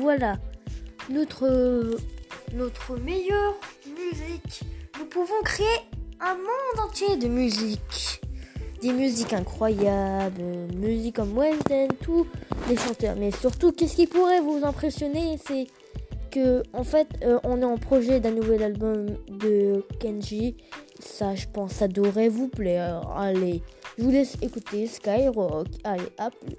voilà notre, notre meilleure musique. Nous pouvons créer un monde entier de musique. Des musiques incroyables, musique comme Weston, tous les chanteurs. Mais surtout, qu'est-ce qui pourrait vous impressionner C'est que, en fait, euh, on est en projet d'un nouvel album de Kenji. Ça, je pense, ça devrait vous plaire. Allez, je vous laisse écouter Skyrock. Allez, à plus.